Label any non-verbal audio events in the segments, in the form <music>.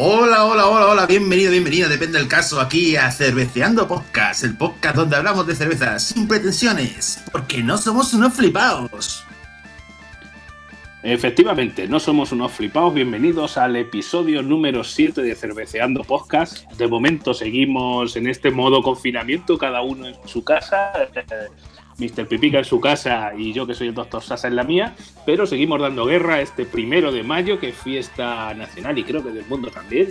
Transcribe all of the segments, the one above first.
Hola, hola, hola, hola, bienvenido, bienvenida, depende del caso, aquí a Cerveceando Podcast, el podcast donde hablamos de cerveza sin pretensiones, porque no somos unos flipados. Efectivamente, no somos unos flipados, bienvenidos al episodio número 7 de Cerveceando Podcast. De momento seguimos en este modo confinamiento, cada uno en su casa. Mr. Pipica en su casa y yo que soy el Doctor Sasa en la mía, pero seguimos dando guerra este primero de mayo, que es fiesta nacional y creo que del mundo también.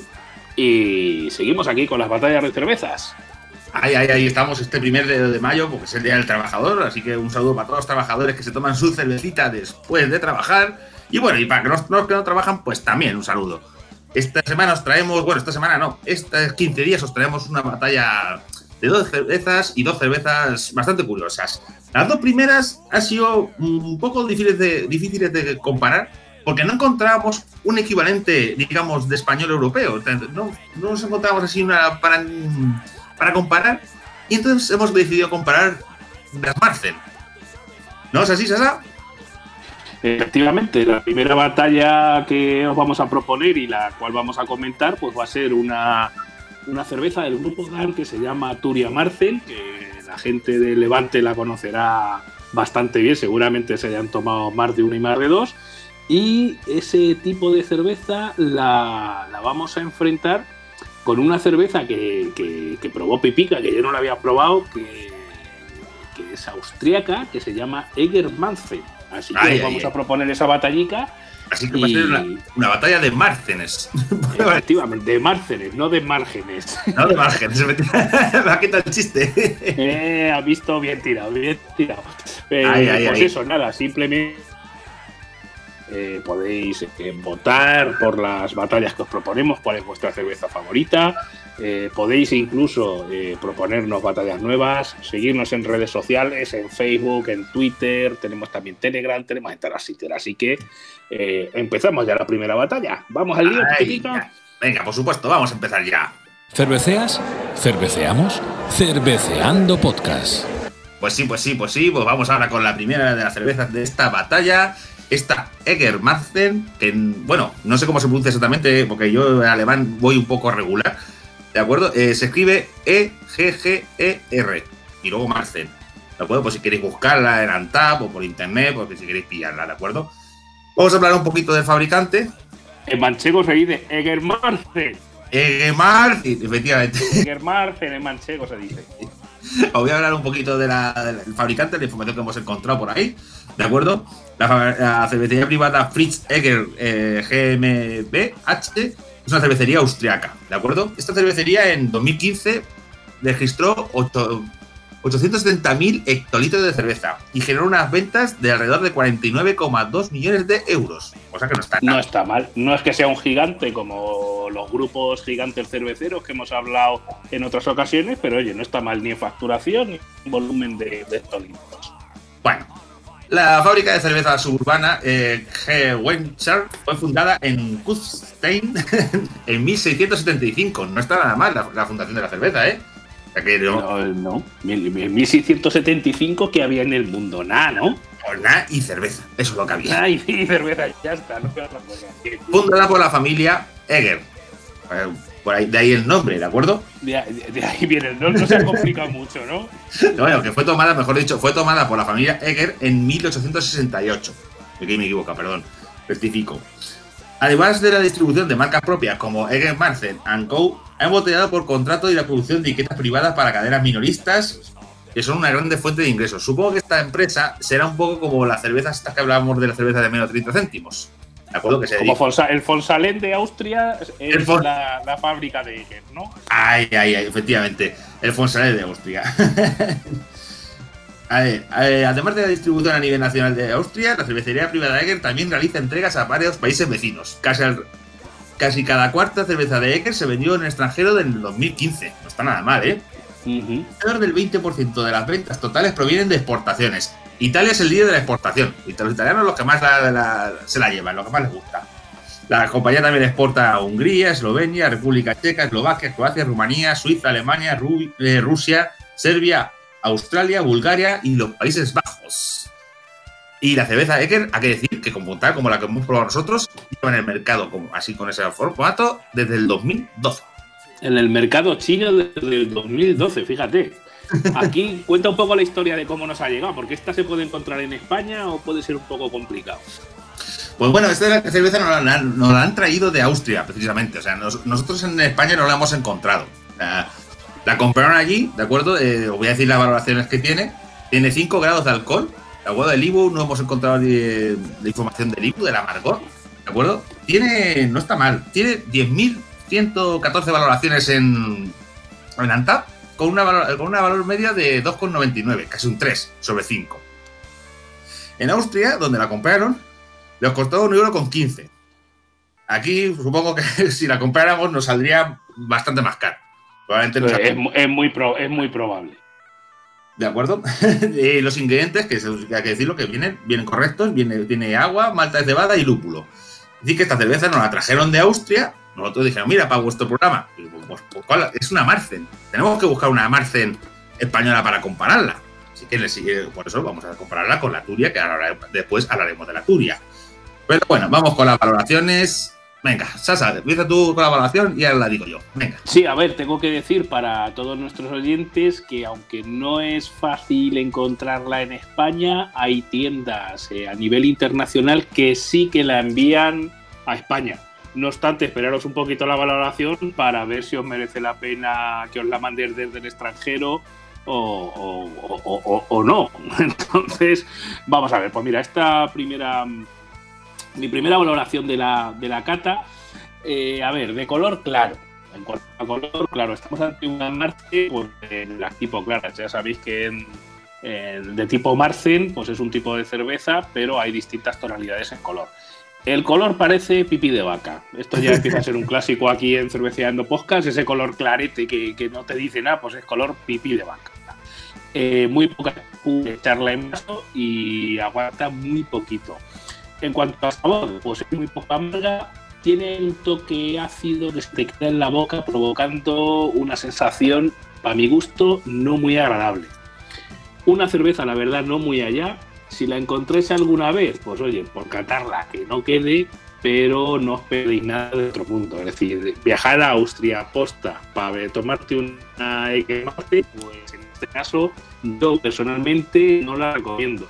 Y seguimos aquí con las batallas de cervezas. Ahí, ahí, ahí estamos este primer de, de mayo, porque es el Día del Trabajador, así que un saludo para todos los trabajadores que se toman su cervecita después de trabajar. Y bueno, y para los que no trabajan, pues también un saludo. Esta semana os traemos, bueno, esta semana no, estos 15 días os traemos una batalla de dos cervezas y dos cervezas bastante curiosas. Las dos primeras han sido un poco difíciles de, difíciles de comparar porque no encontrábamos un equivalente, digamos, de español europeo. No, no nos encontrábamos así una para, para comparar y entonces hemos decidido comparar las Marcel. ¿No es así, Sasa? Efectivamente, la primera batalla que os vamos a proponer y la cual vamos a comentar, pues va a ser una, una cerveza del grupo GAR que se llama Turia Marcel, que la gente de Levante la conocerá bastante bien, seguramente se hayan tomado más de una y más de dos. Y ese tipo de cerveza la, la vamos a enfrentar con una cerveza que, que, que, probó Pipica, que yo no la había probado, que, que es austríaca, que se llama Eger Manfred. Así que ay, vamos ay, a proponer esa batallica. Así que y... va a ser una, una, batalla de márgenes. Efectivamente, de márgenes, no de márgenes. No de márgenes, <laughs> me ha quitado el chiste. Eh, ha visto bien tirado, bien tirado. Eh, ay, pues eso, nada, simplemente eh, podéis eh, votar por las batallas que os proponemos, cuál es vuestra cerveza favorita. Eh, podéis incluso eh, proponernos batallas nuevas, seguirnos en redes sociales, en Facebook, en Twitter, tenemos también Telegram, tenemos Twitter, así que eh, empezamos ya la primera batalla. Vamos al lío, Ay, Venga, por supuesto, vamos a empezar ya. ¿Cerveceas? ¿Cerveceamos? Cerveceando Podcast. Pues sí, pues sí, pues sí, pues vamos ahora con la primera de las cervezas de esta batalla esta Eger Marzen, que bueno, no sé cómo se pronuncia exactamente, porque yo en alemán voy un poco regular, ¿de acuerdo? Eh, se escribe E-G-G-E-R y luego Marzen, ¿de acuerdo? Pues si queréis buscarla en Antap o por internet, porque si queréis pillarla, ¿de acuerdo? Vamos a hablar un poquito del fabricante. En manchego se dice Eger Marzen. Eger Marzen, efectivamente. Eger Marzen en manchego se dice. <laughs> <laughs> Os voy a hablar un poquito de del fabricante, la información que hemos encontrado por ahí, ¿de acuerdo? La, la cervecería privada Fritz Egger eh, GmbH es una cervecería austriaca, ¿de acuerdo? Esta cervecería en 2015 registró 870.000 hectolitros de cerveza y generó unas ventas de alrededor de 49,2 millones de euros. Cosa que no está No mal. está mal. No es que sea un gigante como los grupos gigantes cerveceros que hemos hablado en otras ocasiones, pero oye, no está mal ni en facturación ni en volumen de, de hectolitros. Bueno, la fábrica de cerveza suburbana eh, G. Wencher fue fundada en Kufstein <laughs> en 1675. No está nada mal la, la fundación de la cerveza, ¿eh? Que no. no, no. En 1675 que había en el mundo, nada, ¿no? Y cerveza, eso es lo que había. Nada y cerveza, ya está. No Fundada por la familia Eger. Por ahí, de ahí el nombre, ¿de acuerdo? De, de, de ahí viene, no, no se ha complicado mucho, ¿no? Bueno, que fue tomada, mejor dicho, fue tomada por la familia Eger en 1868. Aquí me equivoco, perdón. Rectifico. Además de la distribución de marcas propias como Eger Marcel Co., ha embotellado por contrato y la producción de etiquetas privadas para cadenas minoristas, que son una grande fuente de ingresos. Supongo que esta empresa será un poco como las cervezas estas que hablábamos de la cerveza de menos 30 céntimos. ¿De acuerdo? Que se como Fonsa, el Fonsalén de Austria es Fon... la, la, fábrica de Eger, ¿no? Ay, ay, ay, efectivamente. El Fonsalén de Austria. <laughs> A ver, además de la distribución a nivel nacional de Austria, la cervecería privada Eger también realiza entregas a varios países vecinos. Casi, al, casi cada cuarta cerveza de Eger se vendió en el extranjero en el 2015. No está nada mal, ¿eh? Uh -huh. Del 20% de las ventas totales provienen de exportaciones. Italia es el líder de la exportación. Y los italianos los que más se la llevan, los que más les gusta. La compañía también exporta a Hungría, Eslovenia, República Checa, Eslovaquia, Croacia, Rumanía, Suiza, Alemania, eh, Rusia, Serbia, Australia, Bulgaria y los Países Bajos. Y la cerveza Eker, hay que decir que como tal, como la que hemos probado nosotros, lleva en el mercado como, así con ese formato desde el 2012. En el mercado chino desde el 2012, fíjate. Aquí <laughs> cuenta un poco la historia de cómo nos ha llegado, porque esta se puede encontrar en España o puede ser un poco complicado. Pues bueno, esta cerveza nos la, nos la han traído de Austria, precisamente. O sea, nosotros en España no la hemos encontrado. la compraron allí, ¿de acuerdo? Eh, os voy a decir las valoraciones que tiene. Tiene 5 grados de alcohol. ¿De acuerdo? El IBU no hemos encontrado de, información del IBU, del amargor. ¿De acuerdo? Tiene, no está mal, tiene 10.114 valoraciones en, en ANTAP con una, con una valor media de 2,99, casi un 3 sobre 5. En Austria, donde la compraron, les costó un euro con 15. Aquí supongo que <laughs> si la compráramos nos saldría bastante más caro. Probablemente pues es, es, muy es muy probable. ¿De acuerdo? <laughs> los ingredientes, que hay que decirlo, que vienen, vienen correctos, viene, tiene agua, malta de cebada y lúpulo. Es decir, que esta cerveza nos la trajeron de Austria, nosotros dijimos, mira, para vuestro programa, pues, pues, es una Marcen. Tenemos que buscar una Marcen española para compararla. Así que por eso vamos a compararla con la Turia, que ahora, después hablaremos de la Turia. Pero bueno, vamos con las valoraciones. Venga, Sasa, empieza tú con la valoración y ahora la digo yo. Venga. Sí, a ver, tengo que decir para todos nuestros oyentes que aunque no es fácil encontrarla en España, hay tiendas eh, a nivel internacional que sí que la envían a España. No obstante, esperaros un poquito la valoración para ver si os merece la pena que os la mandéis desde el extranjero o, no. <laughs> Entonces, vamos a ver. Pues mira, esta primera. Mi primera valoración de la, de la cata. Eh, a ver, de color claro. En cuanto a color, claro, estamos ante una Marce pues, de tipo claras. Ya sabéis que de tipo Marcen, pues es un tipo de cerveza, pero hay distintas tonalidades en color. El color parece pipí de vaca. Esto ya <laughs> empieza a ser un clásico aquí en Cerveceando Podcast. Ese color clarete que, no te dice nada, pues es color pipí de vaca. Eh, muy poca echarla en vaso y aguanta muy poquito. En cuanto a sabor, pues es muy poca amarga. Tiene un toque ácido que se te queda en la boca, provocando una sensación, para mi gusto, no muy agradable. Una cerveza, la verdad, no muy allá, si la encontréis alguna vez, pues oye, por catarla, que no quede, pero no os perdéis nada de otro punto. Es decir, viajar a Austria posta para tomarte una Marte, pues en este caso yo personalmente no la recomiendo.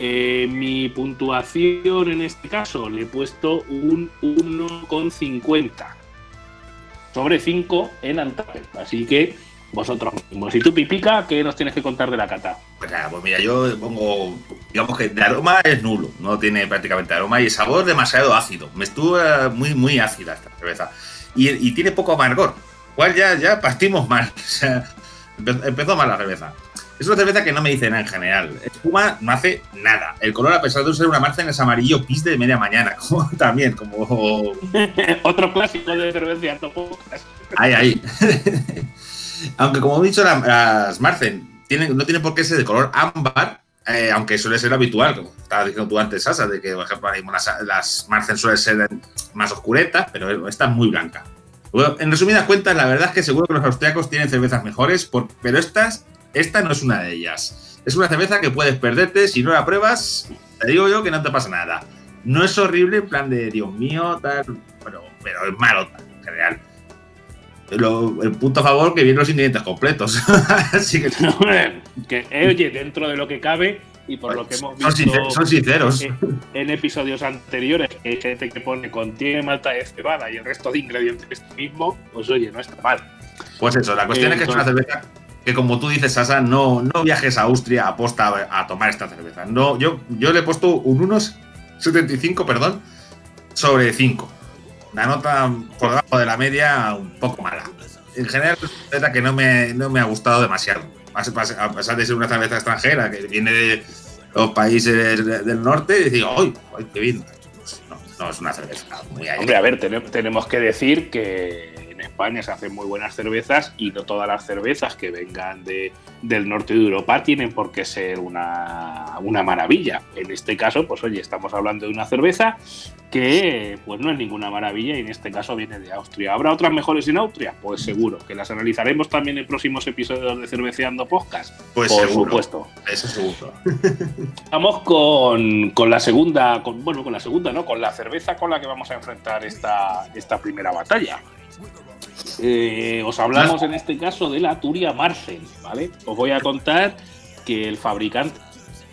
Eh, mi puntuación en este caso le he puesto un 1,50 sobre 5 en Antwerp. Así que vosotros mismos. Y tú, Pipica, ¿qué nos tienes que contar de la cata? Pues, pues mira, yo pongo, digamos que de aroma es nulo, no tiene prácticamente aroma y sabor demasiado ácido. Me estuvo muy, muy ácida esta cerveza. Y, tiene poco amargor, cual ya, ya partimos mal. <laughs> O sea, empezó, mal la cerveza. Es una cerveza que no me dice nada en general. Espuma no hace nada. El color, a pesar de ser una marca, es amarillo pis de media mañana. <laughs> Como, también, como. <laughs> Otro clásico de cerveza. Ahí, ahí. Aunque como he dicho, las Marcen no tienen por qué ser de color ámbar, eh, aunque suele ser habitual, como estabas diciendo tú antes, Sasa, de que, por ejemplo, las, Marcen suelen ser más oscuretas, pero esta es muy blanca. en resumidas cuentas, la verdad es que seguro que los austriacos tienen cervezas mejores, pero estas, esta no es una de ellas. Es una cerveza que puedes perderte si no la pruebas. Te digo yo que no te pasa nada. No es horrible, en plan de Dios mío, tal, pero, pero es malo en general el punto a favor que vienen los ingredientes completos. <laughs> Así que, que eh, oye, dentro de lo que cabe y por lo que hemos visto son sinceros. En, episodios anteriores, que hay gente que pone contiene malta de cebada y el resto de ingredientes mismo, pues oye, no está mal. Pues eso, la cuestión es que es una cerveza que como tú dices, Sasa, no, no viajes a Austria a posta a, tomar esta cerveza. No, yo, yo le he puesto un 1,75, perdón, sobre 5 la nota por debajo de la media un poco mala. En general, es una que no me, no me ha gustado demasiado. A pesar de ser una cerveza extranjera que viene de los países del norte, digo, ¡ay, qué bien! No, no, es una cerveza muy Hombre, a ver, tenemos que decir que en España se hacen muy buenas cervezas y no todas las cervezas que vengan de, del norte de Europa tienen por qué ser una, una, maravilla. En este caso, pues oye, estamos hablando de una cerveza que pues no es ninguna maravilla y en este caso viene de Austria. ¿Habrá otras mejores en Austria? Pues seguro, que las analizaremos también en próximos episodios de Cerveceando Podcast. Pues por seguro, supuesto. Eso seguro. <laughs> Vamos con, con, la segunda, con, bueno, con la segunda, ¿no? Con la cerveza con la que vamos a enfrentar esta, esta primera batalla. Eh, os hablamos en este caso de la Turia Marcel, ¿vale? Os voy a contar que el fabricante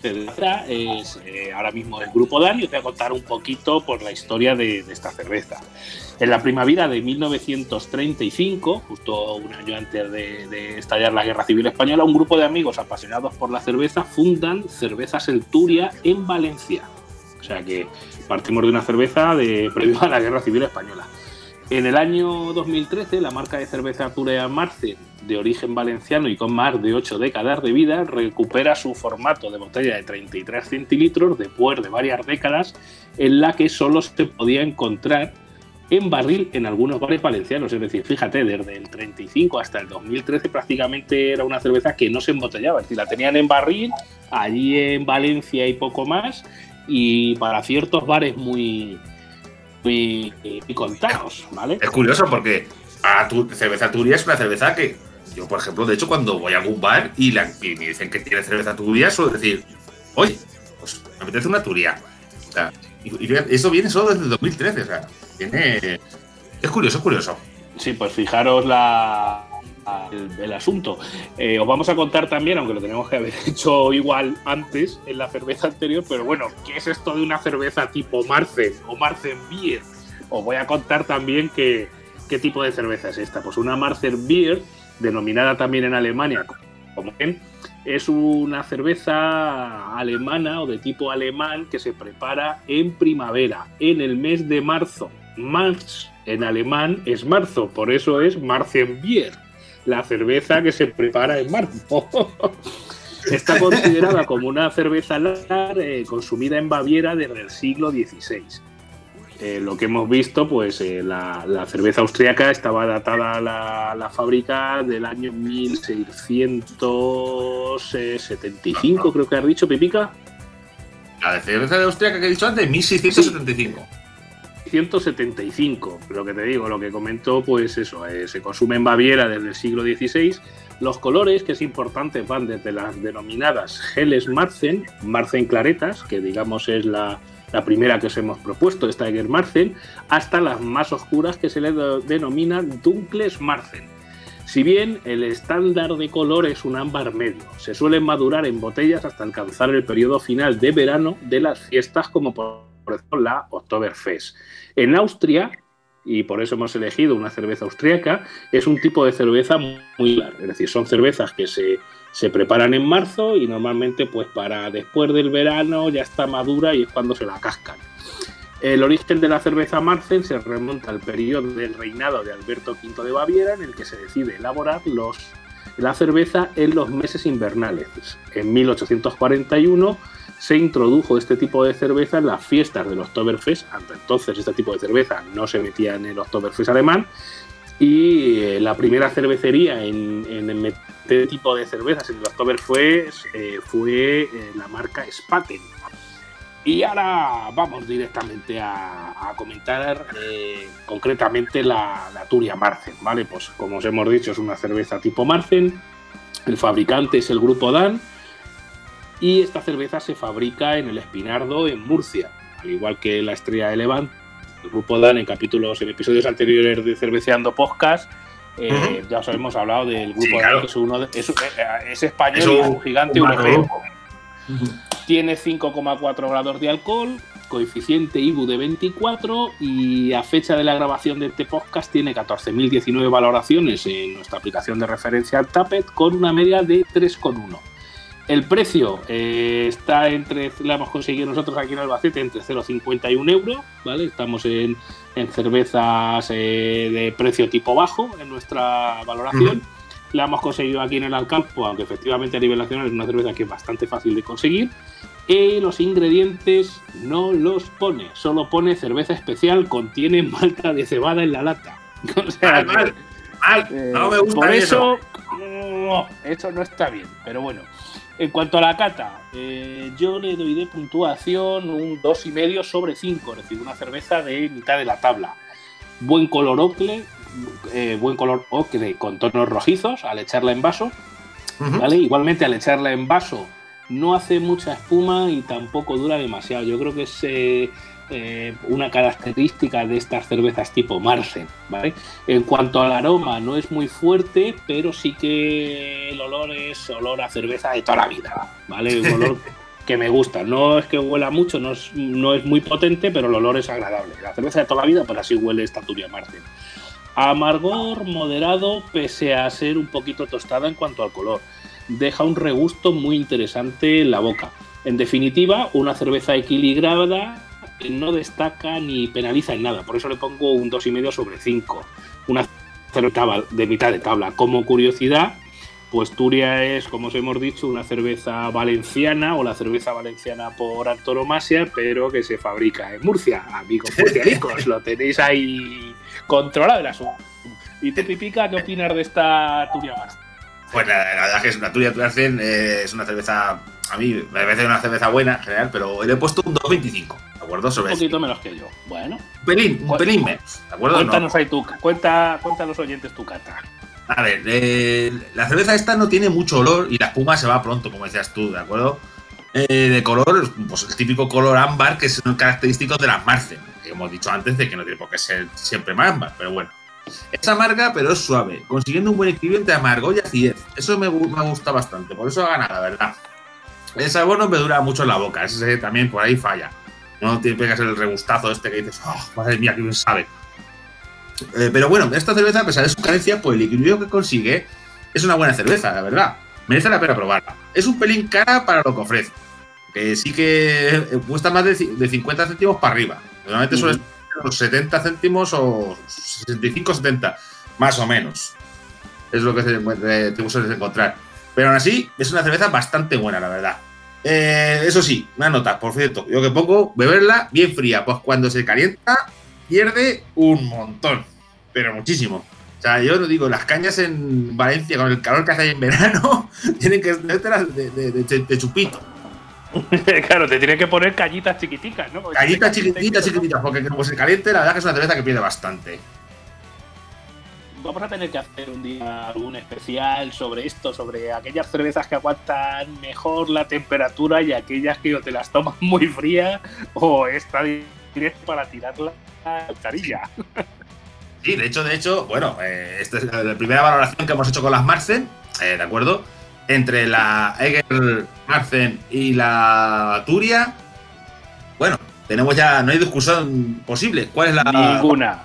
es eh, ahora mismo el grupo Dan y os voy a contar un poquito por la historia de, de, esta cerveza. En la primavera de 1935, justo un año antes de, de, estallar la Guerra Civil Española, un grupo de amigos apasionados por la cerveza fundan Cervezas El Turia en Valencia. O sea que partimos de una cerveza de <laughs> previo a la Guerra Civil Española. En el año 2013, la marca de cerveza Turea Marce, de origen valenciano y con más de 8 décadas de vida, recupera su formato de botella de 33 centilitros después de varias décadas en la que solo se podía encontrar en barril en algunos bares valencianos. Es decir, fíjate, desde el 35 hasta el 2013 prácticamente era una cerveza que no se embotellaba. Es decir, la tenían en barril, allí en Valencia y poco más, y para ciertos bares muy, muy, muy contados, ¿vale? Es curioso porque a tu cerveza Turia es una cerveza que yo, por ejemplo, de hecho, cuando voy a algún bar y, me dicen que tiene cerveza Turia, suelo decir, oye, pues me apetece una Turia. O sea, y, y eso viene solo desde el 2013, o sea, tiene... Es curioso, es curioso. Sí, pues fijaros la, el, el, asunto. Eh, os vamos a contar también, aunque lo tenemos que haber <laughs> hecho igual antes en la cerveza anterior, pero bueno, ¿qué es esto de una cerveza tipo Marzen o Marzen Beer? Os voy a contar también que, qué tipo de cerveza es esta. Pues una Marzen Beer, denominada también en Alemania como es una cerveza alemana o de tipo alemán que se prepara en primavera, en el mes de marzo. Mars en alemán es marzo, por eso es Marzenbier la cerveza que se prepara en marzo. <laughs> Está considerada como una cerveza lar eh, consumida en Baviera desde el siglo XVI. Eh, lo que hemos visto, pues eh, la, la, cerveza austriaca estaba datada a la, la, fábrica del año 1675, creo que has dicho, Pipica. La cerveza de austriaca que he dicho antes, 1675. Sí. 175, lo que te digo, lo que comentó, pues eso, eh, se consume en Baviera desde el siglo XVI. Los colores, que es importante, van desde las denominadas Helles Marzen, Marzen claretas, que digamos es la, la primera que os hemos propuesto, esta Eger Marzen, hasta las más oscuras que se le denominan Dunkles Marzen. Si bien el estándar de color es un ámbar medio, se suelen madurar en botellas hasta alcanzar el periodo final de verano de las fiestas como por ejemplo la Oktoberfest. En Austria, y por eso hemos elegido una cerveza austriaca, es un tipo de cerveza muy larga, es decir, son cervezas que se, se preparan en marzo y normalmente pues para después del verano ya está madura y es cuando se la cascan. El origen de la cerveza Marzen se remonta al periodo del reinado de Alberto V de Baviera, en el que se decide elaborar los, la cerveza en los meses invernales. En 1841 se introdujo este tipo de cerveza en las fiestas del Oktoberfest. Hasta entonces este tipo de cerveza no se metía en el Oktoberfest alemán. Y eh, la primera cervecería en, este tipo de cervezas en el Oktoberfest eh, fue eh, la marca Spaten. Y ahora vamos directamente a, comentar eh, concretamente la, la, Turia Marzen, ¿vale? Pues como os hemos dicho, es una cerveza tipo Marzen. El fabricante es el grupo Dan. Y esta cerveza se fabrica en el Espinardo, en Murcia, al igual que la Estrella de Levante. El grupo Dan, en capítulos, en episodios anteriores de Cerveceando Podcast, eh, uh -huh. ya os hemos hablado del grupo sí, claro. Que es, uno de, es, es español, es un, es un gigante un europeo. Uh -huh. Tiene 5,4 grados de alcohol, coeficiente IBU de 24 y a fecha de la grabación de este podcast tiene 14.019 valoraciones en nuestra aplicación de referencia al Tapet con una media de 3,1. El precio eh, está entre, la hemos conseguido nosotros aquí en Albacete, entre 0,51 euros, ¿vale? Estamos en, en cervezas eh, de precio tipo bajo en nuestra valoración. Uh -huh. La hemos conseguido aquí en el Alcampo, aunque efectivamente a nivel nacional es una cerveza que es bastante fácil de conseguir. Y los ingredientes no los pone, solo pone cerveza especial, contiene malta de cebada en la lata. <laughs> O sea, mal, mal. Eh, no me gusta por eso. eso eso no está bien, pero bueno. En cuanto a la cata, eh, yo le doy de puntuación un 2,5 sobre 5, es decir, una cerveza de mitad de la tabla. Buen color ocre, eh, buen color ocre con tonos rojizos al echarla en vaso. ¿vale? Igualmente al echarla en vaso no hace mucha espuma y tampoco dura demasiado. Yo creo que es eh, una característica de estas cervezas tipo Marsen. ¿vale? En cuanto al aroma, no es muy fuerte, pero sí que el olor es olor a cerveza de toda la vida. ¿vale? Un olor <laughs> que me gusta. No es que huela mucho, no es, no es muy potente, pero el olor es agradable. La cerveza de toda la vida, pero así huele esta Turia Marsen. Amargor moderado, pese a ser un poquito tostada en cuanto al color deja un regusto muy interesante en la boca. En definitiva, una cerveza equilibrada que no destaca ni penaliza en nada. Por eso le pongo un 2,5 sobre 5. Una cerveza de mitad de tabla. Como curiosidad, pues Turia es, como os hemos dicho, una cerveza valenciana o la cerveza valenciana por antonomasia, pero que se fabrica en Murcia. Amigos <laughs> murcianicos, lo tenéis ahí controlado el asunto. ¿Y te pipica qué opinas de esta Turia más? Pues la, verdad es que es una Turia Turcen, eh, es una cerveza, a mí me parece una cerveza buena en general, pero le he puesto un 2.25, ¿de acuerdo? Sobre un poquito menos que yo. Bueno. Un pelín, un pelín menos, ¿de acuerdo? Cuéntanos ahí tú, cuenta, cuenta a los oyentes tu cata. A ver, eh, la cerveza esta no tiene mucho olor y la espuma se va pronto, como decías tú, ¿de acuerdo? Eh, de color, pues el típico color ámbar que es característico de las Marcen, que hemos dicho antes de que no tiene por qué ser siempre más ámbar, pero bueno. Es amarga, pero es suave, consiguiendo un buen equilibrio entre amargo y acidez. Eso me, me gusta bastante, por eso ha ganado, la verdad. El sabor no me dura mucho en la boca, ese también por ahí falla. No te pegas el regustazo este que dices, oh, madre mía, que bien sabe. Eh, pero bueno, esta cerveza, a pesar de su carencia, pues el equilibrio que consigue es una buena cerveza, la verdad. Merece la pena probarla. Es un pelín cara para lo que ofrece. Que sí que cuesta más de, 50 céntimos para arriba. Normalmente suele los 70 céntimos o 65-70, más o menos. Es lo que te, te sueles encontrar. Pero aún así, es una cerveza bastante buena, la verdad. Eh, eso sí, una nota, por cierto, yo que pongo, beberla bien fría, pues cuando se calienta, pierde un montón, pero muchísimo. O sea, yo no digo, las cañas en Valencia, con el calor que hace ahí en verano, <laughs> tienen que meterlas de, de chupito. <laughs> claro, te tiene que poner callitas chiquiticas, ¿no? callitas chiquititas, chiquititas, porque como se caliente, la verdad que es una cerveza que pierde bastante. Vamos a tener que hacer un día algún especial sobre esto, sobre aquellas cervezas que aguantan mejor la temperatura y aquellas que te las tomas <laughs> muy fría o está directo para tirarla a la carilla. <laughs> Sí, de hecho, de hecho, bueno, eh, esta es la primera valoración que hemos hecho con las Marcen, eh, ¿de acuerdo? entre la Eger Marcen y la Turia, bueno, tenemos ya, no hay discusión posible. ¿Cuál es la. Ninguna.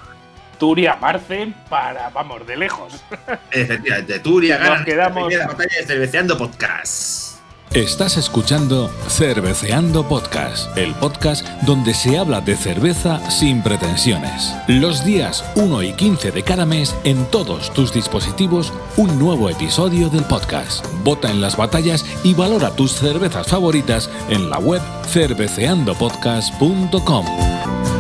Turia Marcen para, vamos, de lejos. Efectivamente, Turia gana quedamos... la batalla de Cerveceando Podcast. Estás escuchando Cerveceando Podcast, el podcast donde se habla de cerveza sin pretensiones. Los días 1 y 15 de cada mes en todos tus dispositivos un nuevo episodio del podcast. Vota en las batallas y valora tus cervezas favoritas en la web cerveceandopodcast.com.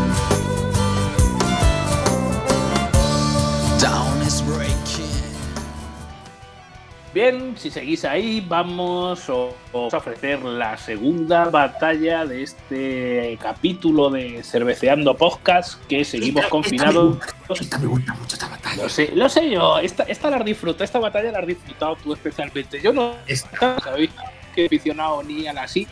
Bien, si seguís ahí, vamos a ofrecer la segunda batalla de este capítulo de Cerveceando Podcast, que seguimos confinados. Esta me gusta mucho esta batalla. Lo sé, lo sé yo, esta, esta la has disfrutado, esta batalla la has disfrutado tú especialmente. Yo no sabéis que he aficionado ni a la sí.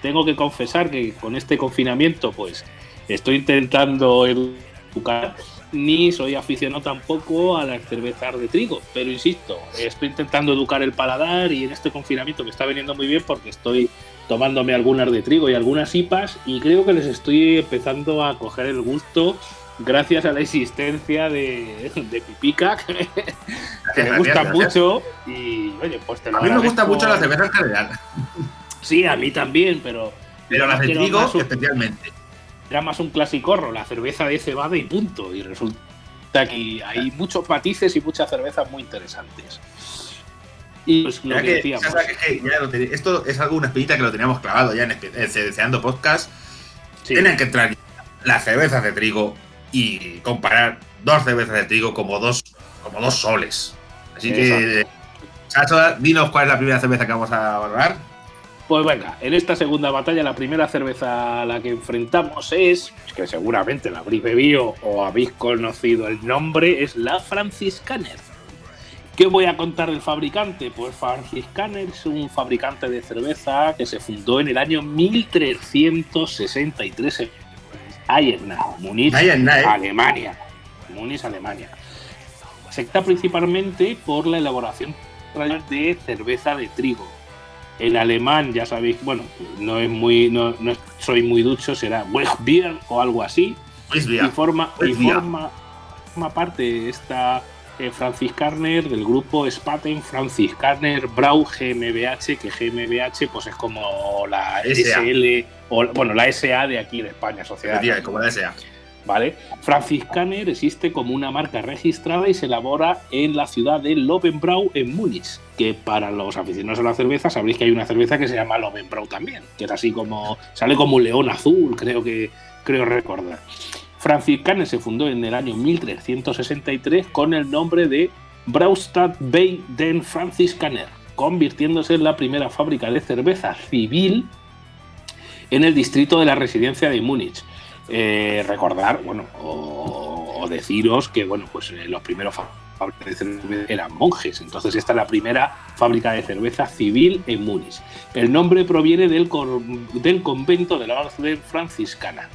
Tengo que confesar que con este confinamiento, pues estoy intentando educar ni soy aficionado tampoco a las cervezas de trigo. Pero insisto, estoy intentando educar el paladar y en este confinamiento me está viniendo muy bien porque estoy tomándome algunas de trigo y algunas IPAs y creo que les estoy empezando a coger el gusto gracias a la existencia de, Pipica, que, me gusta mucho y oye, pues te lo A mí me gusta mucho la cerveza en general. Sí, a mí también, pero... Pero las de trigo especialmente era más un clasicorro, la cerveza de cebada y punto. Y resulta que hay muchos matices y muchas cervezas muy interesantes. Y pues lo que, decíamos. esto es algo, una espinita que lo teníamos clavado ya en, Deseando Podcast. Tienen que entrar las cervezas de trigo y comparar dos cervezas de trigo como dos, como dos soles. Así que Chacho, dinos cuál es la primera cerveza que vamos a valorar. Pues venga, en esta segunda batalla la primera cerveza a la que enfrentamos es, que seguramente la habréis bebido o habéis conocido el nombre, es la Franciscaner. ¿Qué voy a contar del fabricante? Pues Franciscaner es un fabricante de cerveza que se fundó en el año 1363 en Eisenach, Múnich, Alemania. Múnich, Alemania. Se está principalmente por la elaboración de cerveza de trigo. En alemán, ya sabéis, bueno, no es muy, no, soy muy ducho, será Weichbier o algo así. Y forma, y forma, forma parte esta eh, Francis Carner del grupo Spaten Francis Carner Brau GmbH, que GmbH pues es como la SL, o bueno, la SA de aquí de España, Sociedad. como la SA. ¿Vale? Francis Carner existe como una marca registrada y se elabora en la ciudad de Lovenbrau en Múnich, que para los aficionados a la cerveza sabréis que hay una cerveza que se llama Lovenbrau también, que es así como sale como un león azul, creo que creo recordar. Franciscaner se fundó en el año 1363 con el nombre de Braustad Bay den Franciscaner, convirtiéndose en la primera fábrica de cerveza civil en el distrito de la residencia de Múnich. Eh, recordar, bueno, o, deciros que, bueno, pues eh, los primeros fábricas de cerveza eran monjes, entonces esta es la primera fábrica de cerveza civil en Múnich. El nombre proviene del, del convento de la orden franciscana.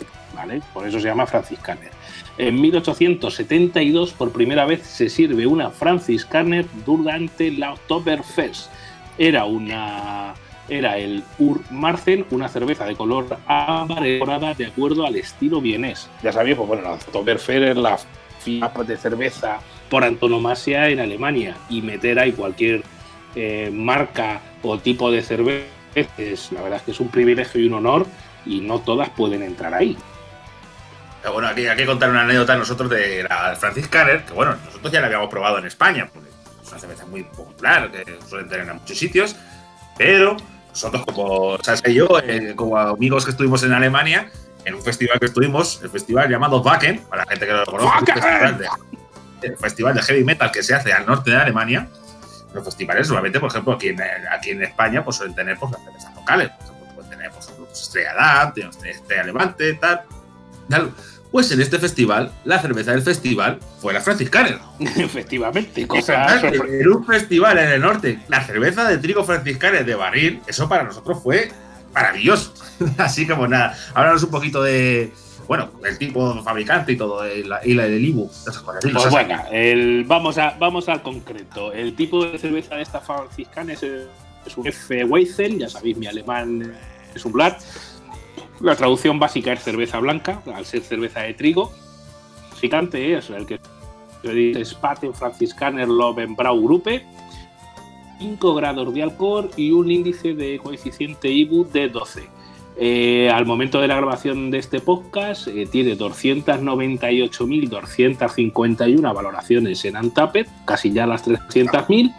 Por eso se llama franciscaner. En 1872 por primera vez se sirve una franciscaner durante la Oktoberfest. Era una era el Urmarzen, una cerveza de color ámbar elaborada de acuerdo al estilo vienés. Ya sabéis, pues bueno, la Oktoberfest es la fiesta de cerveza por antonomasia en Alemania y meter ahí cualquier eh, marca o tipo de cerveza, es, la verdad es que es un privilegio y un honor y no todas pueden entrar ahí. Bueno, aquí hay que contar una anécdota nosotros de la Francis Carrer, que bueno, nosotros ya la habíamos probado en España, porque es una cerveza muy popular, que suelen tener en muchos sitios, pero nosotros como, o sea, yo, eh, como amigos que estuvimos en Alemania, en un festival que estuvimos, el festival llamado Wacken, para la gente que no lo conoce, el festival de heavy metal que se hace al norte de Alemania. Los festivales, solamente, por ejemplo, aquí en, aquí en España, pues suelen tener pues, las cervezas locales. Por ejemplo, pueden tener pues, Estrella Damm, Estrella Levante, tal. Pues en este festival, la cerveza del festival fue la franciscana. <laughs> Efectivamente, cosa En un festival en el norte, la cerveza de trigo franciscana de barril, eso para nosotros fue maravilloso. <laughs> Así como nada, háblanos un poquito de, bueno, el tipo fabricante y todo, y la, y del Ibu. Pues bueno, el, vamos, a, vamos al concreto. El tipo de cerveza de esta franciscana es, es un F. Weizen, ya sabéis, mi alemán es un Blatt la traducción básica es cerveza blanca, al ser cerveza de trigo. Gigante es el que se dice Spaten Franciscaner Lovenbrau Gruppe. 5 grados de alcohol y un índice de coeficiente IBU de 12. Eh, al momento de la grabación de este podcast eh, tiene 298.251 valoraciones en Antapet, casi ya las 300.000,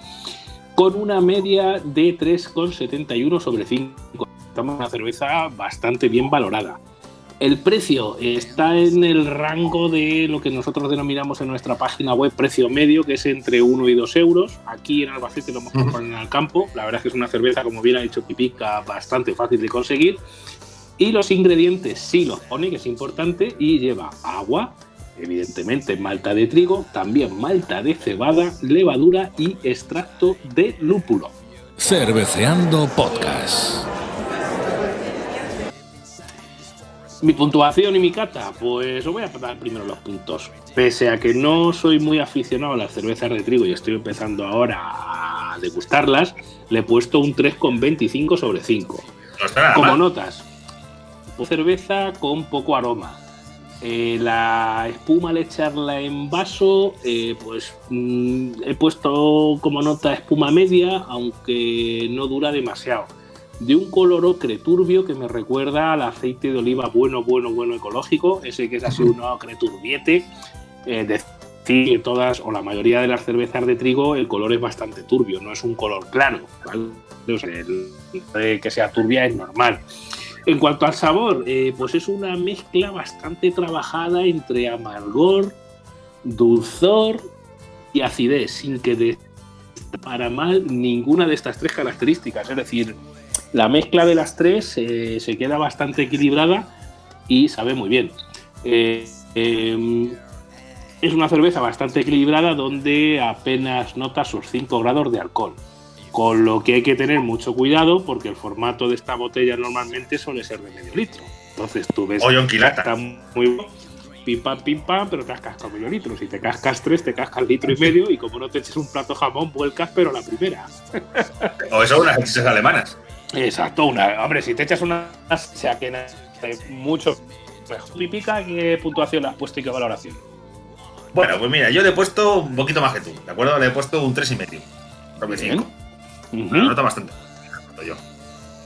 con una media de 3,71 sobre 5 estamos una cerveza bastante bien valorada. El precio está en el rango de lo que nosotros denominamos en nuestra página web precio medio, que es entre 1 y 2 euros. Aquí en Albacete lo hemos comprado en el campo. La verdad es que es una cerveza, como bien ha dicho Pipica, bastante fácil de conseguir. Y los ingredientes sí los pone, que es importante, y lleva agua, evidentemente malta de trigo, también malta de cebada, levadura y extracto de lúpulo. Cerveceando Podcast. Mi puntuación y mi cata, pues os voy a dar primero los puntos. Pese a que no soy muy aficionado a las cervezas de trigo y estoy empezando ahora a degustarlas, le he puesto un 3,25 sobre 5. Como notas, cerveza con poco aroma. Eh, la espuma al echarla en vaso, eh, pues mm, he puesto como nota espuma media, aunque no dura demasiado de un color ocre turbio que me recuerda al aceite de oliva bueno, bueno, bueno ecológico, ese que es así un ocre turbiete. Eh, decir que todas o la mayoría de las cervezas de trigo el color es bastante turbio, no es un color claro. el, que sea turbia es normal. En cuanto al sabor, eh, pues es una mezcla bastante trabajada entre amargor, dulzor y acidez, sin que para mal ninguna de estas tres características. Es decir, la mezcla de las tres eh, se queda bastante equilibrada y sabe muy bien. Eh, em, es una cerveza bastante equilibrada donde apenas nota sus 5 grados de alcohol. Con lo que hay que tener mucho cuidado porque el formato de esta botella normalmente suele ser de medio litro. Entonces tú ves que está muy pim pam, pim pam, pero te has cascado medio litro. Si te cascas tres, te cascas litro y medio y como no te eches un plato jamón, vuelcas, pero la primera. o eso unas salchichas alemanas. Exacto, una. Hombre, si te echas una sea que mucho mejor. Típica, ¿qué puntuación le has puesto y qué valoración? Bueno, pues mira, yo le he puesto un poquito más que tú, ¿de acuerdo? Le he puesto un 3,5. 5. Una nota bastante. Yo.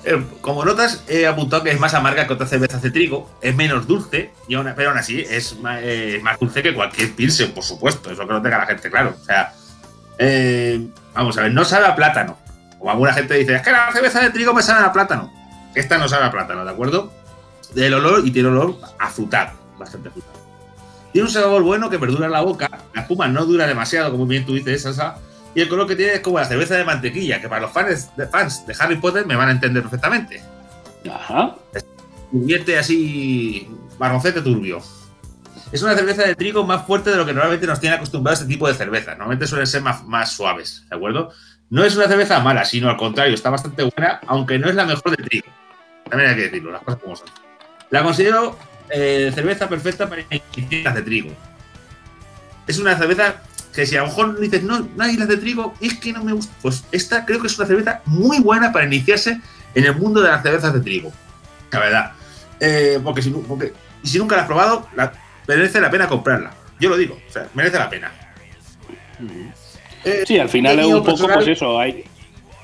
Eh, como notas, he apuntado que es más amarga que otras cervezas de trigo, es menos dulce, y pero aún así es eh, más, dulce que cualquier pilsen, por supuesto, eso que no tenga la gente claro. O sea, eh, vamos a ver, no sabe a plátano. Como alguna gente dice, es que la cerveza de trigo me sabe a plátano. Esta no sabe a plátano, ¿de acuerdo? Del olor y tiene olor a frutado, bastante frutado. Tiene un sabor bueno que perdura en la boca, la espuma no dura demasiado, como bien tú dices, Sasa, y el color que tiene es como la cerveza de mantequilla, que para los fans de, fans de Harry Potter me van a entender perfectamente. Ajá. Convierte así marroncete turbio. Es una cerveza de trigo más fuerte de lo que normalmente nos tiene acostumbrado este tipo de cerveza. Normalmente suelen ser más, más suaves, ¿de acuerdo? No es una cerveza mala, sino al contrario, está bastante buena, aunque no es la mejor de trigo. También hay que decirlo, las cosas como son. La considero eh, cerveza perfecta para iniciar de trigo. Es una cerveza que si a lo mejor dices, no, no hay las de trigo, es que no me gusta. Pues esta creo que es una cerveza muy buena para iniciarse en el mundo de las cervezas de trigo. La verdad. Eh, porque, si, porque si nunca la has probado, merece la pena comprarla. Yo lo digo, o sea, merece la pena. Eh, sí, al final es un poco, pues eso, hay,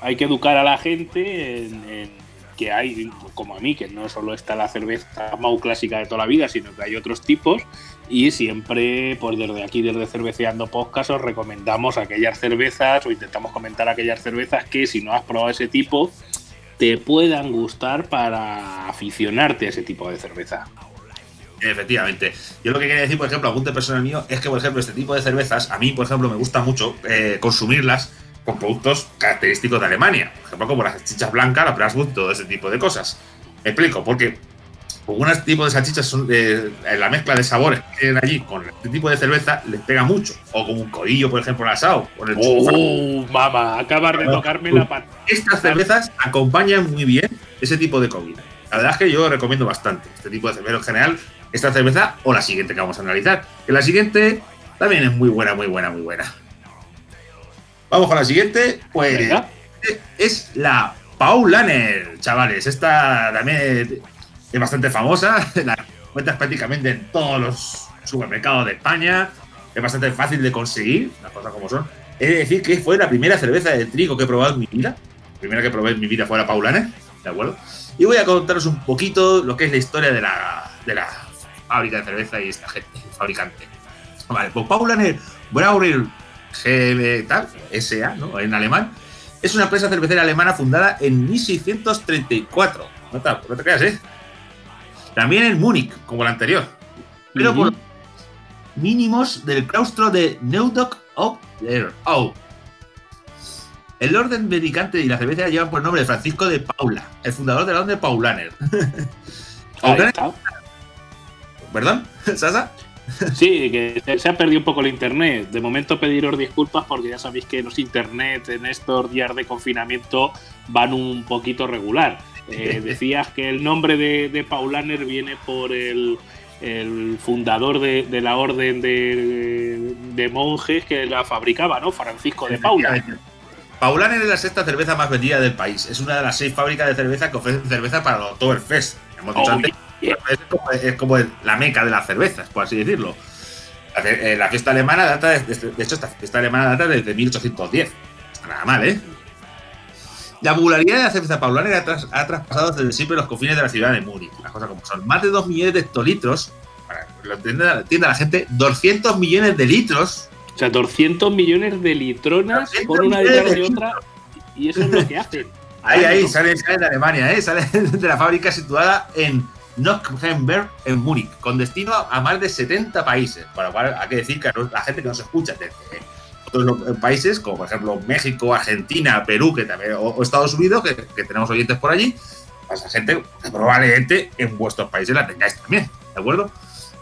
hay que educar a la gente en, que hay, como a mí, que no solo está la cerveza Mau clásica de toda la vida, sino que hay otros tipos y siempre, pues desde aquí, desde Cerveceando Podcast, os recomendamos aquellas cervezas o intentamos comentar aquellas cervezas que si no has probado ese tipo, te puedan gustar para aficionarte a ese tipo de cerveza. Efectivamente. Yo lo que quería decir, por ejemplo, algún personal mío, es que, por ejemplo, este tipo de cervezas, a mí, por ejemplo, me gusta mucho eh, consumirlas con productos característicos de Alemania. Por ejemplo, como las chichas blancas, la Braswood, todo ese tipo de cosas. Me explico, porque algunos tipos de salchichas son de, la mezcla de sabores que tienen allí con este tipo de cerveza les pega mucho. O como un codillo, por ejemplo, el asado. el ¡Oh, mamá! Acabas de tocarme la pata. Estas cervezas acompañan muy bien ese tipo de comida. La verdad es que yo recomiendo bastante este tipo de cerveza en general, esta cerveza o la siguiente que vamos a analizar. Que la siguiente también es muy buena, muy buena, muy buena. Vamos con la siguiente, pues es la Paulaner, chavales. Esta también es bastante famosa, <laughs> la encuentras prácticamente en todos los supermercados de España, es bastante fácil de conseguir, las cosas como son. He de decir que fue la primera cerveza de trigo que he probado en mi vida. La primera que probé en mi vida fue la Paulaner, ¿de acuerdo? Y voy a contaros un poquito lo que es la historia de la, de la fábrica de cerveza y esta gente, fabricante. Vale, pues Paulaner Brauer GB tal, SA, ¿no? En alemán, es una empresa cervecera alemana fundada en 1634. No te, no te creas, ¿eh? También en Múnich, como la anterior. Pero por mínimos del claustro de Neudock der Au. El orden medicante y la cerveza llevan por nombre de Francisco de Paula, el fundador de la orden Paulaner. ¿Perdón? <laughs> ¿Sasa? Sí, que se ha perdido un poco el internet. De momento pediros disculpas porque ya sabéis que los internet en estos días de confinamiento van un poquito regular. Eh, <laughs> decías que el nombre de, Paulaner viene por el, fundador de, la orden de, monjes que la fabricaba, ¿no? Francisco de Paula. Paulaner es la sexta cerveza más vendida del país. Es una de las seis fábricas de cerveza que ofrecen cerveza para el Oktoberfest. Hemos dicho oh, antes, es, como, la meca de las cervezas, por así decirlo. La, eh, fiesta alemana data de, de, hecho, esta fiesta alemana data desde 1810. Nada mal, ¿eh? La popularidad de la cerveza paulana ha, traspasado desde siempre los confines de la ciudad de Múnich. Las cosas como son. Más de 2 millones de hectolitros, para que lo entienda, la gente, 200 millones de litros. O sea, 200 millones de litronas por una detrás de otra. Y eso es lo que hacen. <laughs> Ahí, ahí, sale, de Alemania, ¿eh? sale <laughs> de la fábrica situada en Nockenberg, en Múnich, con destino a más de 70 países. Para lo cual hay que decir que la gente que nos escucha desde otros países, como por ejemplo México, Argentina, Perú, que también, o, Estados Unidos, que, tenemos oyentes por allí, pues gente probablemente en vuestros países la tengáis también, ¿de acuerdo?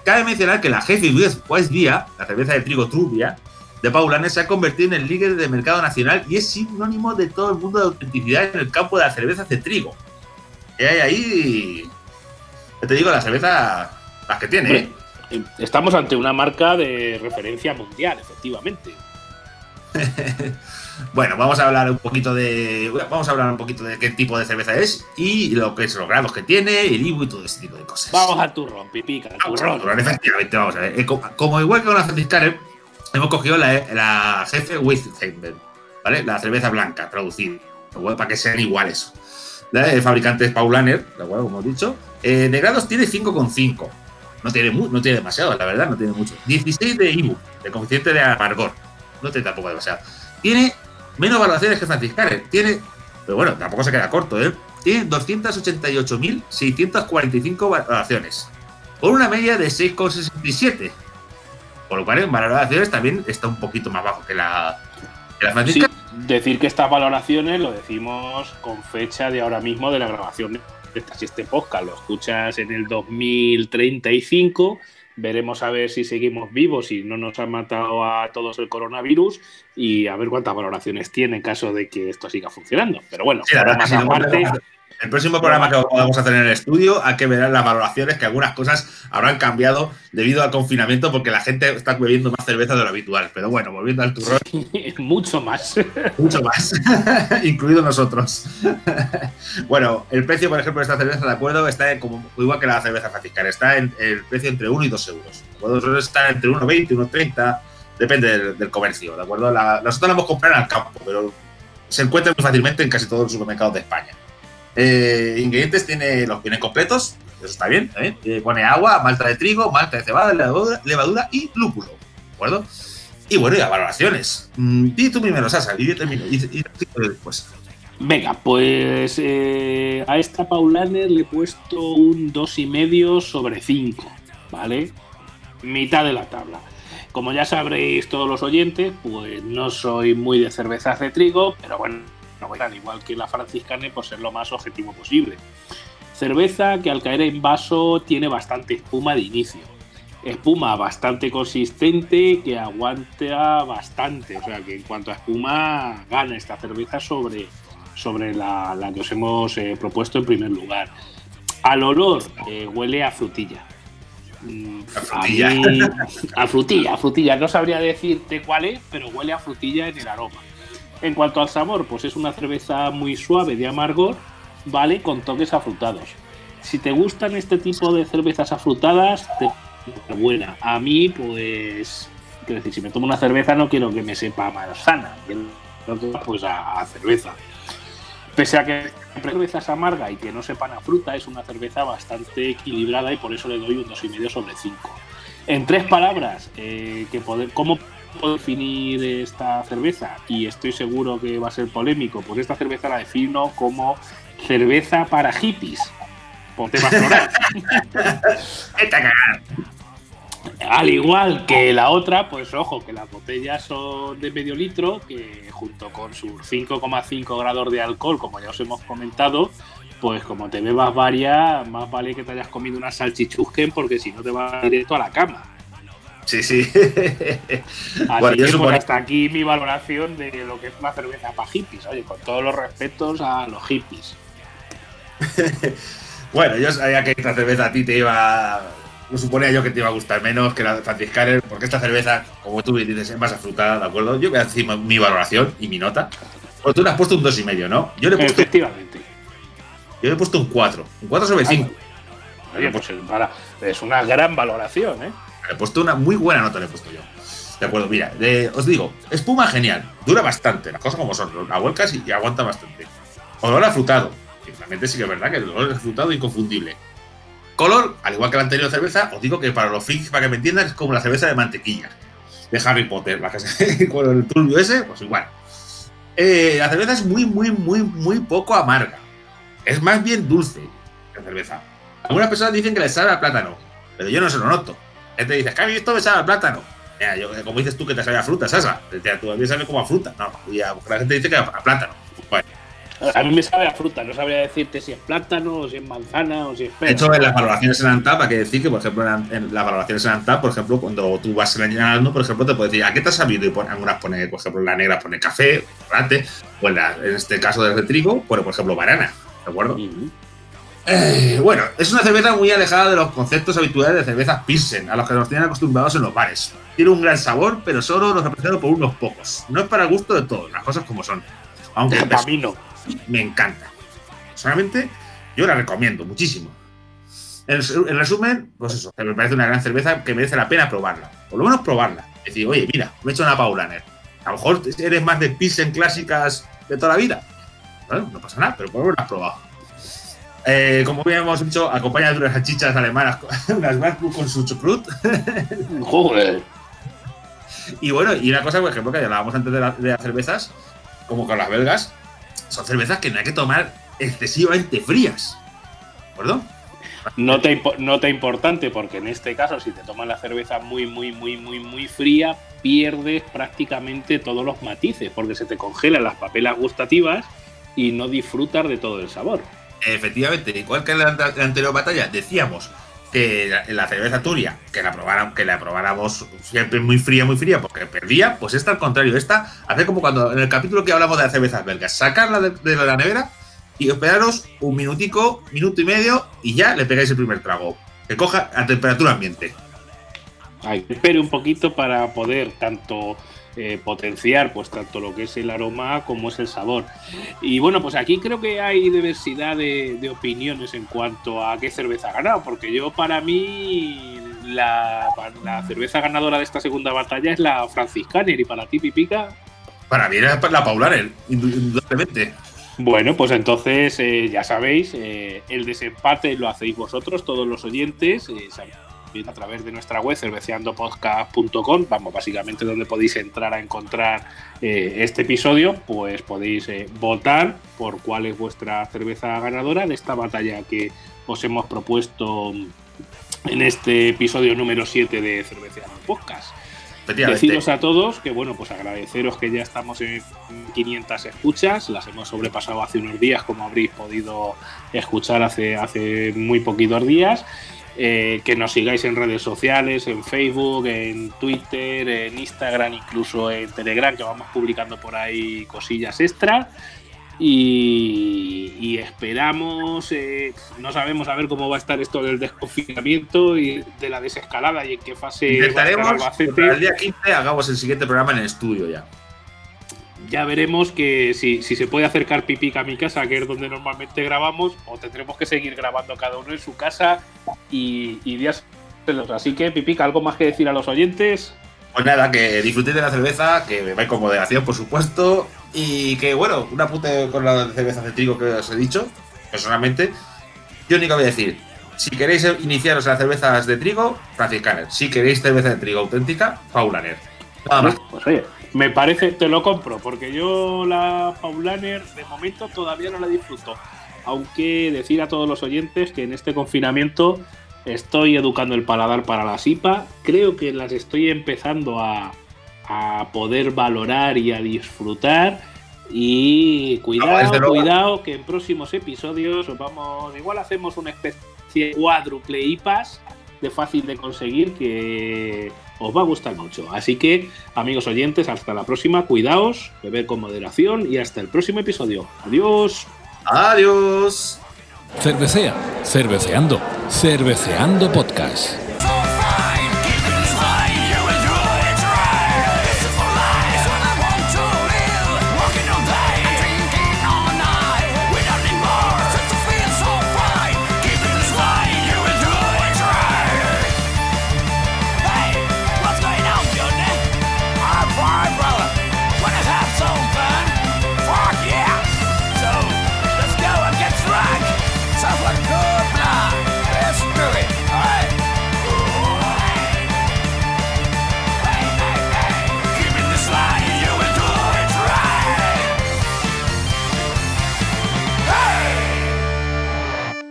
Cabe mencionar que la Jefe West Día, la cerveza de trigo Trubia, de Paulaner se ha convertido en el líder de mercado nacional y es sinónimo de todo el mundo de autenticidad en el campo de la cerveza de trigo. Y hay ahí, te digo, la cerveza, las que tiene. ¿eh? Estamos ante una marca de referencia mundial, efectivamente. <laughs> bueno, vamos a hablar un poquito de. Vamos a hablar un poquito de qué tipo de cerveza es y lo que es los grados que tiene, el IBU y todo ese tipo de cosas. Vamos al turrón, pipica, al turrón. efectivamente, vamos a ver. Eh, como, igual que con la franciscaner, hemos cogido la, la jefe Witzenberg, ¿vale? La cerveza blanca, traducida. Para que sean iguales. El fabricante es Paulaner, ¿de acuerdo? Como he dicho. Eh, de grados tiene 5,5. No tiene, no tiene demasiado, la verdad, no tiene mucho. 16 de IBU, de coeficiente de amargor. No tiene tampoco demasiado. Tiene menos valoraciones que Franciscaner. Tiene, pero bueno, tampoco se queda corto, ¿eh? Tiene 288.645 valoraciones. Con una media de 6,67. Por lo cual en valoraciones también está un poquito más bajo que la, que la Franciscaner. Decir que estas valoraciones lo decimos con fecha de ahora mismo de la grabación si este podcast lo escuchas en el 2035, veremos a ver si seguimos vivos y no nos han matado a todos el coronavirus y a ver cuántas valoraciones tiene en caso de que esto siga funcionando. Pero bueno, más aparte, el próximo programa que vamos a hacer en el estudio, hay que ver las valoraciones, que algunas cosas habrán cambiado debido al confinamiento, porque la gente está bebiendo más cerveza de lo habitual. Pero bueno, volviendo al turrón. <laughs> mucho más. Mucho más, <laughs> incluidos nosotros. bueno, el precio, por ejemplo, de esta cerveza, de acuerdo, está como, igual que la cerveza franciscana, está en el precio entre 1 y 2 euros. Nosotros está entre 1,20 y 1,30, depende del, comercio, ¿de acuerdo? nosotros la hemos comprado en el campo, pero se encuentra muy fácilmente en casi todos los supermercados de España. Eh, ingredientes tiene los vienen completos, eso está bien, eh, pone agua, malta de trigo, malta de cebada, levadura, y lúpulo, ¿de acuerdo? Y bueno, y valoraciones. Mm, tú primero, Sasa, y yo termino. Y, después. Venga, pues eh, a esta Paulaner le he puesto un 2,5 sobre 5, ¿vale? Mitad de la tabla. Como ya sabréis todos los oyentes, pues no soy muy de cervezas de trigo, pero bueno, al igual que la franciscana, por ser lo más objetivo posible. Cerveza que al caer en vaso tiene bastante espuma de inicio. Espuma bastante consistente que aguanta bastante. O sea que en cuanto a espuma gana esta cerveza sobre, sobre la, que os hemos eh, propuesto en primer lugar. Al olor eh, huele a frutilla. Mm, a frutilla. A, a frutilla, a frutilla. No sabría decirte cuál es, pero huele a frutilla en el aroma. En cuanto al sabor, pues es una cerveza muy suave de amargor, ¿vale? Con toques afrutados. Si te gustan este tipo de cervezas afrutadas, te buena. A mí, pues, quiero decir, si me tomo una cerveza no quiero que me sepa manzana, pues a, cerveza. Pese a que la cerveza es amarga y que no sepan a fruta, es una cerveza bastante equilibrada y por eso le doy un 2,5 sobre 5. En tres palabras, eh, que poder, ¿cómo definir esta cerveza y estoy seguro que va a ser polémico, pues esta cerveza la defino como cerveza para hippies. Por temas floral. <laughs> Al igual que la otra, pues ojo, que las botellas son de medio litro, que junto con sus 5,5 grados de alcohol, como ya os hemos comentado, pues como te bebas varias, más vale que te hayas comido una salchichusken porque si no te va directo a la cama. Sí, sí. bueno, yo pues, hasta aquí mi valoración de lo que es una cerveza para hippies. Oye, con todos los respetos a los hippies. <laughs> bueno, yo sabía que esta cerveza a ti te iba. No suponía yo que te iba a gustar menos que la de Franciscaner, porque esta cerveza, como tú dices, es más afrutada, ¿de acuerdo? Yo voy a decir mi valoración y mi nota. Pues tú le has puesto un 2,5, ¿no? Yo le he puesto. Efectivamente. Yo le he puesto un 4. Un 4 sobre 5. Oye, pues es una gran valoración, ¿eh? Le he puesto una muy buena nota, le he puesto yo. De acuerdo, mira, os digo, espuma genial, dura bastante, las cosas como son, la vuelcas y, aguanta bastante. Olor afrutado, que realmente sí que es verdad que el olor afrutado inconfundible. Color, al igual que la anterior cerveza, os digo que para los freaks, para que me entiendan, es como la cerveza de mantequilla de Harry Potter, la que <laughs> con el turbio ese, pues igual. Eh, la cerveza es muy, muy, muy, muy poco amarga. Es más bien dulce la cerveza. Algunas personas dicen que le sabe a plátano, pero yo no se lo noto te dices, ¿qué has visto besar al plátano? como dices tú que te sabe a fruta, Sasa. Tú a mí sabe como a fruta. No, la gente dice que a, plátano. A mí me sabe a fruta, no sabría decirte si es plátano, o si es manzana, o si es pera. De hecho, en las valoraciones en ANTAP, hay que decir que, por ejemplo, en, las valoraciones en ANTAP, por ejemplo, cuando tú vas seleccionando, por ejemplo, te puede decir, ¿a qué te has sabido? Y algunas pone, por ejemplo, la negra pone café, chocolate, o en, este caso de trigo, pone, por ejemplo, banana, ¿de acuerdo? Eh, bueno, es una cerveza muy alejada de los conceptos habituales de cervezas Pilsen, a los que nos tienen acostumbrados en los bares. Tiene un gran sabor, pero solo los apreciado por unos pocos. No es para el gusto de todos, las cosas como son. Aunque para mí no. Me encanta. Solamente yo la recomiendo muchísimo. En, resumen, pues eso, me parece una gran cerveza que merece la pena probarla. Por lo menos probarla. Decir, oye, mira, me he hecho una Paulaner. A lo mejor eres más de Pilsen clásicas de toda la vida. Bueno, no pasa nada, pero por lo menos la has probado. Eh, como bien hemos dicho, acompaña de unas salchichas alemanas, unas <laughs> Werkbuk con su chucrut. <laughs> Joder. Y bueno, y una cosa, por ejemplo, que hablábamos antes de, las cervezas, como con las belgas, son cervezas que no hay que tomar excesivamente frías. ¿De No te, nota importante, porque en este caso, si te tomas la cerveza muy, muy, muy, muy, muy fría, pierdes prácticamente todos los matices, porque se te congelan las papelas gustativas y no disfrutas de todo el sabor. Efectivamente, igual que en la, anterior batalla, decíamos que la, cerveza Turia, que la probáramos, que la probáramos siempre muy fría, muy fría, porque perdía, pues esta al contrario, esta hace como cuando en el capítulo que hablamos de las cervezas belgas, sacarla de, la nevera y esperaros un minutico, minuto y medio, y ya le pegáis el primer trago. Que coja a temperatura ambiente. Ay, espere un poquito para poder tanto eh, potenciar pues tanto lo que es el aroma como es el sabor. Y bueno, pues aquí creo que hay diversidad de, opiniones en cuanto a qué cerveza ha ganado, porque yo para mí la, cerveza ganadora de esta segunda batalla es la Franciscaner y para ti Pipica. Para mí era la Paulaner, indudablemente. Bueno, pues entonces eh, ya sabéis, eh, el desempate lo hacéis vosotros, todos los oyentes a través de nuestra web cerveceandopodcast.com, vamos, básicamente donde podéis entrar a encontrar eh, este episodio, pues podéis eh, votar por cuál es vuestra cerveza ganadora de esta batalla que os hemos propuesto en este episodio número 7 de Cerveceando Podcast. Deciros a todos que, bueno, pues agradeceros que ya estamos en 500 escuchas, las hemos sobrepasado hace unos días, como habréis podido escuchar hace, hace muy poquitos días. Eh, que nos sigáis en redes sociales, en Facebook, en Twitter, en Instagram, incluso en Telegram, que vamos publicando por ahí cosillas extra. Y, esperamos, eh, no sabemos a ver cómo va a estar esto del desconfinamiento y de la desescalada y en qué fase. Intentaremos que el día 15 hagamos el siguiente programa en el estudio ya ya veremos que si, se puede acercar Pipica a mi casa, que es donde normalmente grabamos, o tendremos que seguir grabando cada uno en su casa y, y días Así que, Pipica, ¿algo más que decir a los oyentes? Pues nada, que disfrutéis de la cerveza, que bebáis con moderación, por supuesto, y que, bueno, un apunte con la cerveza de trigo que os he dicho, personalmente, yo único voy a decir, si queréis iniciaros en las cervezas de trigo, Franciscaner. Si queréis cerveza de trigo auténtica, Paulaner. Nada más. Pues oye, me parece, te lo compro, porque yo la Paulaner de momento todavía no la disfruto. Aunque decir a todos los oyentes que en este confinamiento estoy educando el paladar para la SIPA. Creo que las estoy empezando a, poder valorar y a disfrutar. Y cuidado, cuidado, que en próximos episodios vamos. Igual hacemos una especie de cuádruple IPAS de fácil de conseguir que os va a gustar mucho. Así que, amigos oyentes, hasta la próxima, cuidaos, beber con moderación y hasta el próximo episodio. Adiós. Adiós. Cervecea, cerveceando, cerveceando podcast.